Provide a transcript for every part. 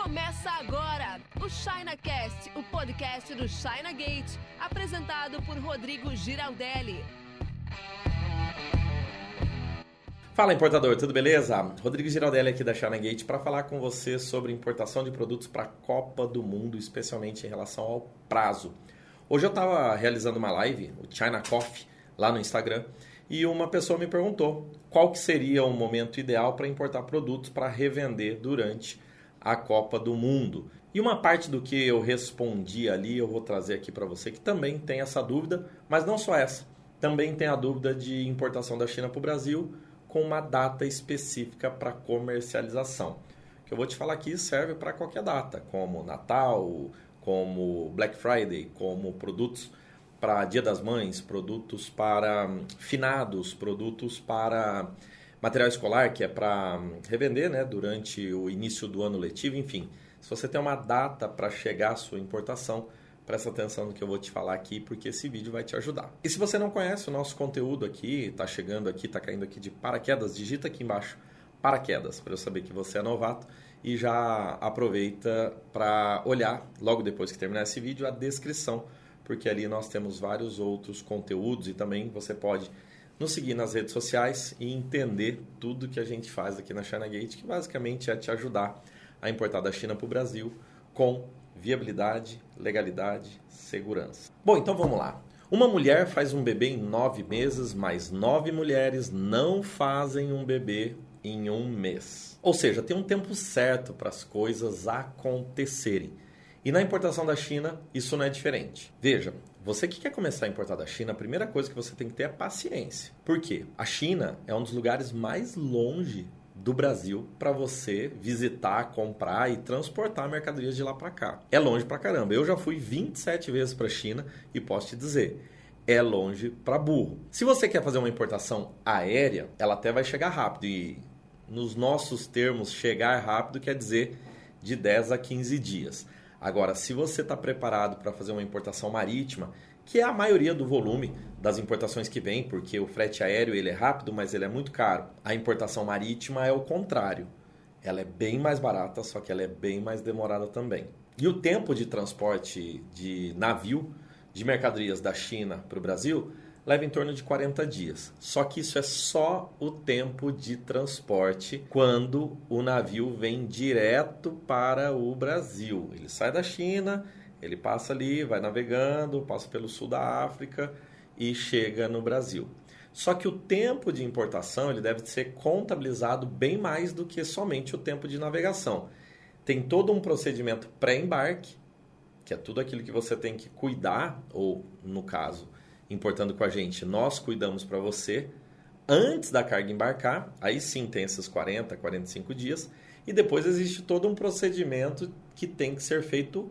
Começa agora o ChinaCast, o podcast do China Gate, apresentado por Rodrigo Giraldelli. Fala importador, tudo beleza? Rodrigo Giraldelli aqui da China Gate para falar com você sobre importação de produtos para a Copa do Mundo, especialmente em relação ao prazo. Hoje eu estava realizando uma live, o China Coffee, lá no Instagram, e uma pessoa me perguntou qual que seria o momento ideal para importar produtos para revender durante a Copa do Mundo. E uma parte do que eu respondi ali eu vou trazer aqui para você que também tem essa dúvida, mas não só essa. Também tem a dúvida de importação da China para o Brasil com uma data específica para comercialização. Que eu vou te falar aqui serve para qualquer data, como Natal, como Black Friday, como produtos para Dia das Mães, produtos para finados, produtos para material escolar, que é para revender né, durante o início do ano letivo, enfim. Se você tem uma data para chegar a sua importação, presta atenção no que eu vou te falar aqui, porque esse vídeo vai te ajudar. E se você não conhece o nosso conteúdo aqui, está chegando aqui, está caindo aqui de paraquedas, digita aqui embaixo paraquedas, para eu saber que você é novato e já aproveita para olhar, logo depois que terminar esse vídeo, a descrição, porque ali nós temos vários outros conteúdos e também você pode nos seguir nas redes sociais e entender tudo que a gente faz aqui na China Gate, que basicamente é te ajudar a importar da China para o Brasil com viabilidade, legalidade, segurança. Bom, então vamos lá. Uma mulher faz um bebê em nove meses, mas nove mulheres não fazem um bebê em um mês. Ou seja, tem um tempo certo para as coisas acontecerem. E na importação da China, isso não é diferente. Veja, você que quer começar a importar da China, a primeira coisa que você tem que ter é paciência. Por quê? A China é um dos lugares mais longe do Brasil para você visitar, comprar e transportar mercadorias de lá para cá. É longe para caramba. Eu já fui 27 vezes para a China e posso te dizer, é longe para burro. Se você quer fazer uma importação aérea, ela até vai chegar rápido e nos nossos termos chegar rápido quer dizer de 10 a 15 dias. Agora, se você está preparado para fazer uma importação marítima, que é a maioria do volume das importações que vem, porque o frete aéreo ele é rápido, mas ele é muito caro. A importação marítima é o contrário. Ela é bem mais barata, só que ela é bem mais demorada também. E o tempo de transporte de navio de mercadorias da China para o Brasil leva em torno de 40 dias. Só que isso é só o tempo de transporte quando o navio vem direto para o Brasil. Ele sai da China, ele passa ali, vai navegando, passa pelo sul da África e chega no Brasil. Só que o tempo de importação ele deve ser contabilizado bem mais do que somente o tempo de navegação. Tem todo um procedimento pré-embarque, que é tudo aquilo que você tem que cuidar, ou no caso, importando com a gente, nós cuidamos para você antes da carga embarcar, aí sim tem esses 40, 45 dias, e depois existe todo um procedimento que tem que ser feito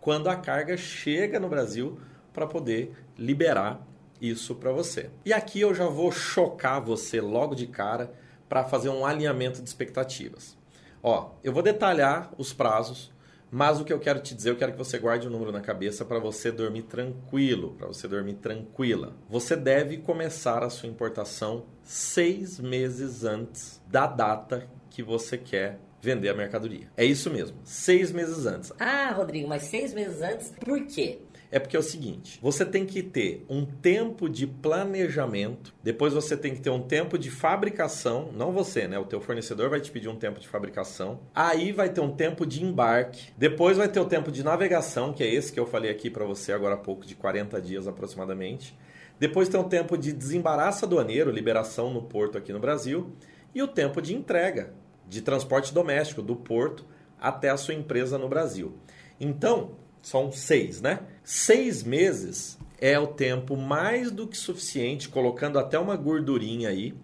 quando a carga chega no Brasil para poder liberar isso para você. E aqui eu já vou chocar você logo de cara para fazer um alinhamento de expectativas. Ó, eu vou detalhar os prazos mas o que eu quero te dizer, eu quero que você guarde o um número na cabeça para você dormir tranquilo, para você dormir tranquila. Você deve começar a sua importação seis meses antes da data que você quer vender a mercadoria. É isso mesmo, seis meses antes. Ah, Rodrigo, mas seis meses antes, por quê? É porque é o seguinte: você tem que ter um tempo de planejamento, depois você tem que ter um tempo de fabricação, não você, né? O teu fornecedor vai te pedir um tempo de fabricação. Aí vai ter um tempo de embarque, depois vai ter o tempo de navegação, que é esse que eu falei aqui para você agora há pouco de 40 dias aproximadamente. Depois tem o tempo de desembaraço aduaneiro, liberação no porto aqui no Brasil, e o tempo de entrega, de transporte doméstico do porto até a sua empresa no Brasil. Então, são seis, né? Seis meses é o tempo mais do que suficiente, colocando até uma gordurinha aí,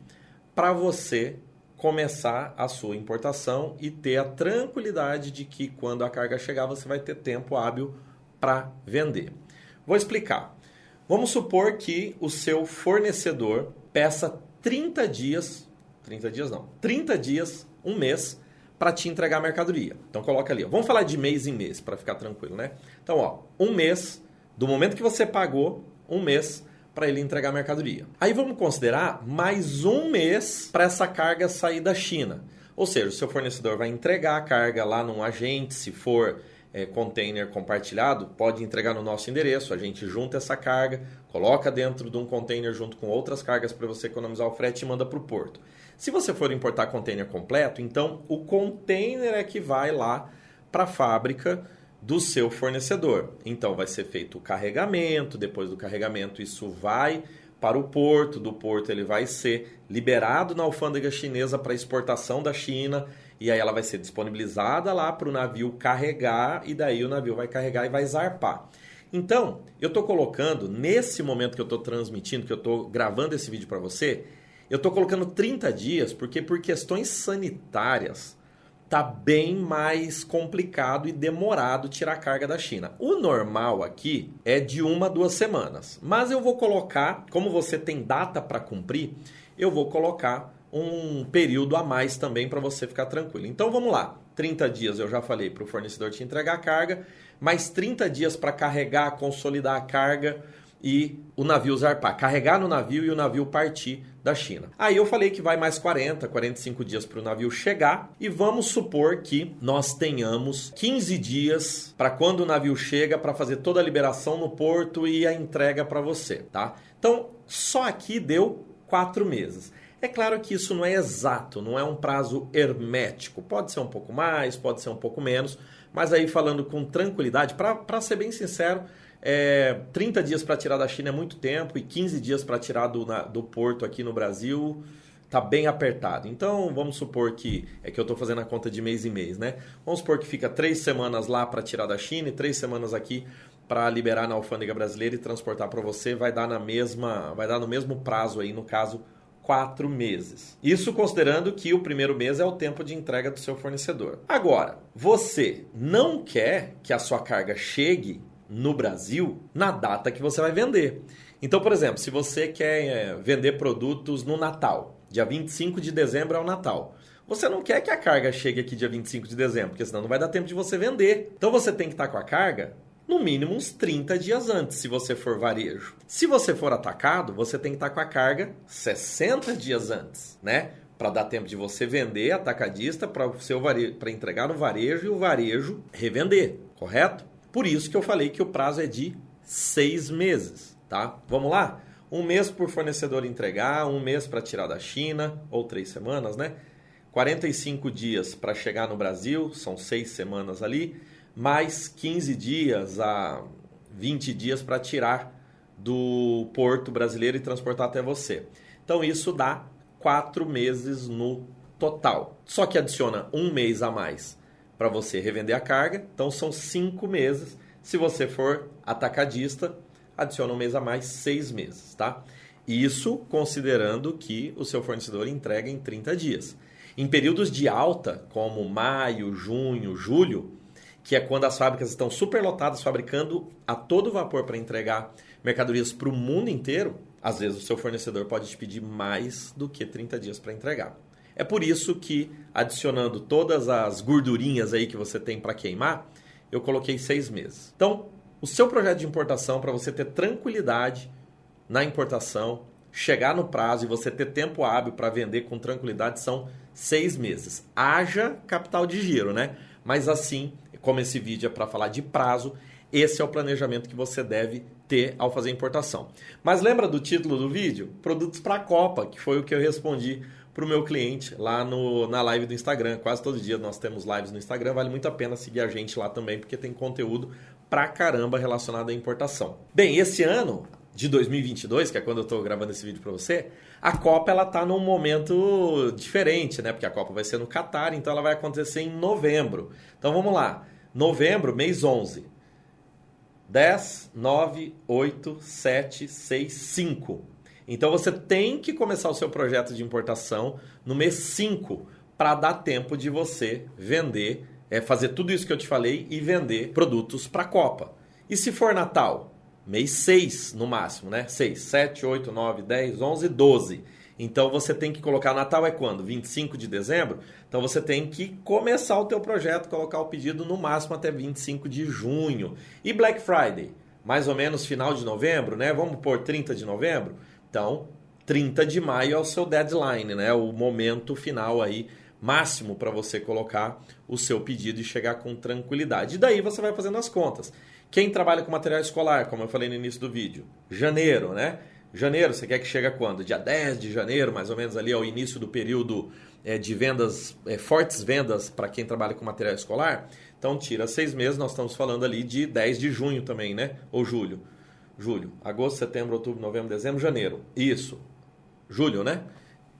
para você começar a sua importação e ter a tranquilidade de que quando a carga chegar você vai ter tempo hábil para vender. Vou explicar. Vamos supor que o seu fornecedor peça 30 dias, 30 dias não, 30 dias, um mês para te entregar a mercadoria. Então coloca ali, ó. vamos falar de mês em mês para ficar tranquilo, né? Então, ó, um mês do momento que você pagou, um mês para ele entregar a mercadoria. Aí vamos considerar mais um mês para essa carga sair da China. Ou seja, o seu fornecedor vai entregar a carga lá num agente, se for é, container compartilhado, pode entregar no nosso endereço, a gente junta essa carga, coloca dentro de um container junto com outras cargas para você economizar o frete e manda para o porto. Se você for importar container completo, então o container é que vai lá para a fábrica do seu fornecedor. Então vai ser feito o carregamento, depois do carregamento isso vai para o porto, do porto ele vai ser liberado na alfândega chinesa para exportação da China e aí ela vai ser disponibilizada lá para o navio carregar e daí o navio vai carregar e vai zarpar. Então, eu estou colocando, nesse momento que eu estou transmitindo, que eu estou gravando esse vídeo para você, eu estou colocando 30 dias, porque por questões sanitárias tá bem mais complicado e demorado tirar a carga da China. O normal aqui é de uma, duas semanas. Mas eu vou colocar, como você tem data para cumprir, eu vou colocar um período a mais também para você ficar tranquilo. Então vamos lá. 30 dias eu já falei para o fornecedor te entregar a carga, mais 30 dias para carregar, consolidar a carga e o navio zarpar, carregar no navio e o navio partir da China. Aí eu falei que vai mais 40, 45 dias para o navio chegar e vamos supor que nós tenhamos 15 dias para quando o navio chega para fazer toda a liberação no porto e a entrega para você, tá? Então só aqui deu quatro meses. É claro que isso não é exato, não é um prazo hermético. Pode ser um pouco mais, pode ser um pouco menos, mas aí falando com tranquilidade, para ser bem sincero, é, 30 dias para tirar da China é muito tempo e 15 dias para tirar do, na, do porto aqui no Brasil tá bem apertado. Então vamos supor que é que eu estou fazendo a conta de mês em mês, né? Vamos supor que fica três semanas lá para tirar da China e três semanas aqui para liberar na alfândega brasileira e transportar para você, vai dar na mesma, vai dar no mesmo prazo aí, no caso quatro meses. Isso considerando que o primeiro mês é o tempo de entrega do seu fornecedor. Agora, você não quer que a sua carga chegue no Brasil na data que você vai vender. Então, por exemplo, se você quer é, vender produtos no Natal, dia 25 de dezembro é o Natal. Você não quer que a carga chegue aqui dia 25 de dezembro, porque senão não vai dar tempo de você vender. Então você tem que estar com a carga no mínimo uns 30 dias antes, se você for varejo. Se você for atacado, você tem que estar com a carga 60 dias antes, né? Para dar tempo de você vender atacadista para o seu para entregar no varejo e o varejo revender, correto? Por isso que eu falei que o prazo é de seis meses, tá? Vamos lá? Um mês por fornecedor entregar, um mês para tirar da China, ou três semanas, né? 45 dias para chegar no Brasil, são seis semanas ali mais 15 dias a 20 dias para tirar do porto brasileiro e transportar até você. Então isso dá quatro meses no total. Só que adiciona um mês a mais para você revender a carga, então são cinco meses. Se você for atacadista, adiciona um mês a mais, seis meses, tá? Isso considerando que o seu fornecedor entrega em 30 dias. Em períodos de alta, como maio, junho, julho, que é quando as fábricas estão superlotadas, fabricando a todo vapor para entregar mercadorias para o mundo inteiro, às vezes o seu fornecedor pode te pedir mais do que 30 dias para entregar. É por isso que, adicionando todas as gordurinhas aí que você tem para queimar, eu coloquei seis meses. Então, o seu projeto de importação, para você ter tranquilidade na importação, chegar no prazo e você ter tempo hábil para vender com tranquilidade, são seis meses. Haja capital de giro, né? Mas assim, como esse vídeo é para falar de prazo, esse é o planejamento que você deve ter ao fazer importação. Mas lembra do título do vídeo? Produtos para a Copa, que foi o que eu respondi para o meu cliente lá no, na live do Instagram. Quase todo dia nós temos lives no Instagram, vale muito a pena seguir a gente lá também, porque tem conteúdo pra caramba relacionado à importação. Bem, esse ano de 2022, que é quando eu estou gravando esse vídeo para você, a Copa ela tá num momento diferente, né? Porque a Copa vai ser no Catar, então ela vai acontecer em novembro. Então vamos lá. Novembro, mês 11. 10, 9, 8, 7, 6, 5. Então você tem que começar o seu projeto de importação no mês 5 para dar tempo de você vender, é, fazer tudo isso que eu te falei e vender produtos para a Copa. E se for Natal? Mês 6 no máximo, né? 6, 7, 8, 9, 10, 11, 12. Então você tem que colocar Natal é quando? 25 de dezembro? Então você tem que começar o teu projeto, colocar o pedido no máximo até 25 de junho. E Black Friday? Mais ou menos final de novembro, né? Vamos por 30 de novembro? Então, 30 de maio é o seu deadline, né? O momento final aí máximo para você colocar o seu pedido e chegar com tranquilidade. E daí você vai fazendo as contas. Quem trabalha com material escolar, como eu falei no início do vídeo, janeiro, né? Janeiro, você quer que chegue quando? Dia 10 de janeiro, mais ou menos ali ao início do período é, de vendas, é, fortes vendas para quem trabalha com material escolar. Então tira seis meses, nós estamos falando ali de 10 de junho também, né? Ou julho. Julho, agosto, setembro, outubro, novembro, dezembro, janeiro. Isso. Julho, né?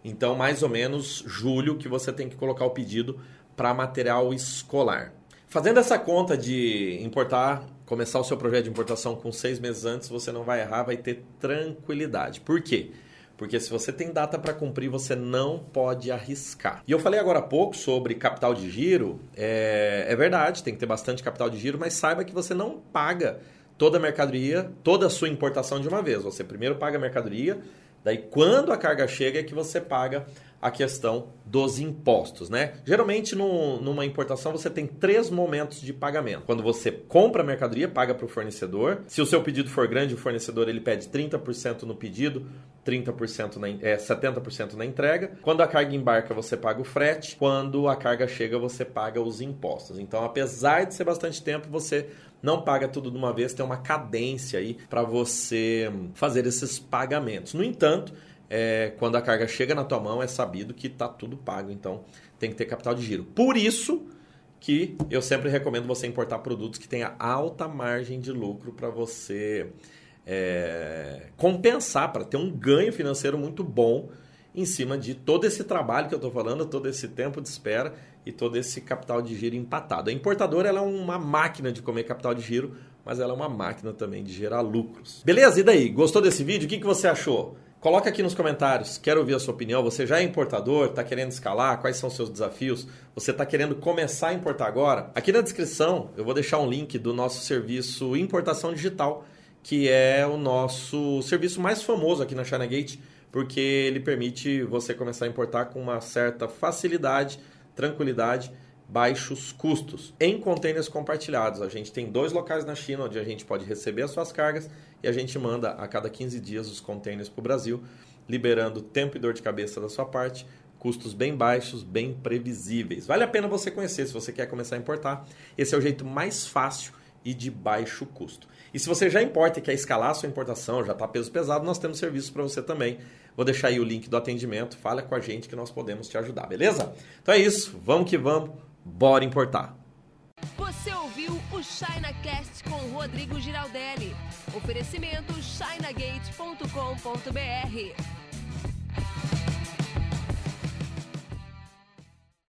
Então, mais ou menos julho que você tem que colocar o pedido para material escolar. Fazendo essa conta de importar, começar o seu projeto de importação com seis meses antes, você não vai errar, vai ter tranquilidade. Por quê? Porque se você tem data para cumprir, você não pode arriscar. E eu falei agora há pouco sobre capital de giro. É, é verdade, tem que ter bastante capital de giro, mas saiba que você não paga toda a mercadoria, toda a sua importação de uma vez. Você primeiro paga a mercadoria, Daí, quando a carga chega, é que você paga a questão dos impostos, né? Geralmente, no, numa importação, você tem três momentos de pagamento. Quando você compra a mercadoria, paga para o fornecedor. Se o seu pedido for grande, o fornecedor ele pede 30% no pedido, 30% na, é, 70% na entrega. Quando a carga embarca, você paga o frete. Quando a carga chega, você paga os impostos. Então, apesar de ser bastante tempo, você não paga tudo de uma vez, tem uma cadência aí para você fazer esses pagamentos. No entanto, é, quando a carga chega na tua mão, é sabido que está tudo pago, então tem que ter capital de giro. Por isso que eu sempre recomendo você importar produtos que tenha alta margem de lucro para você é, compensar, para ter um ganho financeiro muito bom em cima de todo esse trabalho que eu estou falando, todo esse tempo de espera e todo esse capital de giro empatado. A importadora é uma máquina de comer capital de giro, mas ela é uma máquina também de gerar lucros. Beleza? E daí? Gostou desse vídeo? O que, que você achou? Coloca aqui nos comentários, quero ouvir a sua opinião. Você já é importador, está querendo escalar? Quais são os seus desafios? Você está querendo começar a importar agora? Aqui na descrição eu vou deixar um link do nosso serviço Importação Digital, que é o nosso serviço mais famoso aqui na China Gate porque ele permite você começar a importar com uma certa facilidade, tranquilidade, baixos custos. Em contêineres compartilhados, a gente tem dois locais na China onde a gente pode receber as suas cargas e a gente manda a cada 15 dias os contêineres para o Brasil, liberando tempo e dor de cabeça da sua parte, custos bem baixos, bem previsíveis. Vale a pena você conhecer se você quer começar a importar. Esse é o jeito mais fácil e de baixo custo. E se você já importa e quer escalar a sua importação, já está peso pesado, nós temos serviço para você também. Vou deixar aí o link do atendimento, fala com a gente que nós podemos te ajudar, beleza? Então é isso, vamos que vamos, bora importar. Você ouviu o ChinaCast com Rodrigo Giraldelli. Oferecimento chinagate.com.br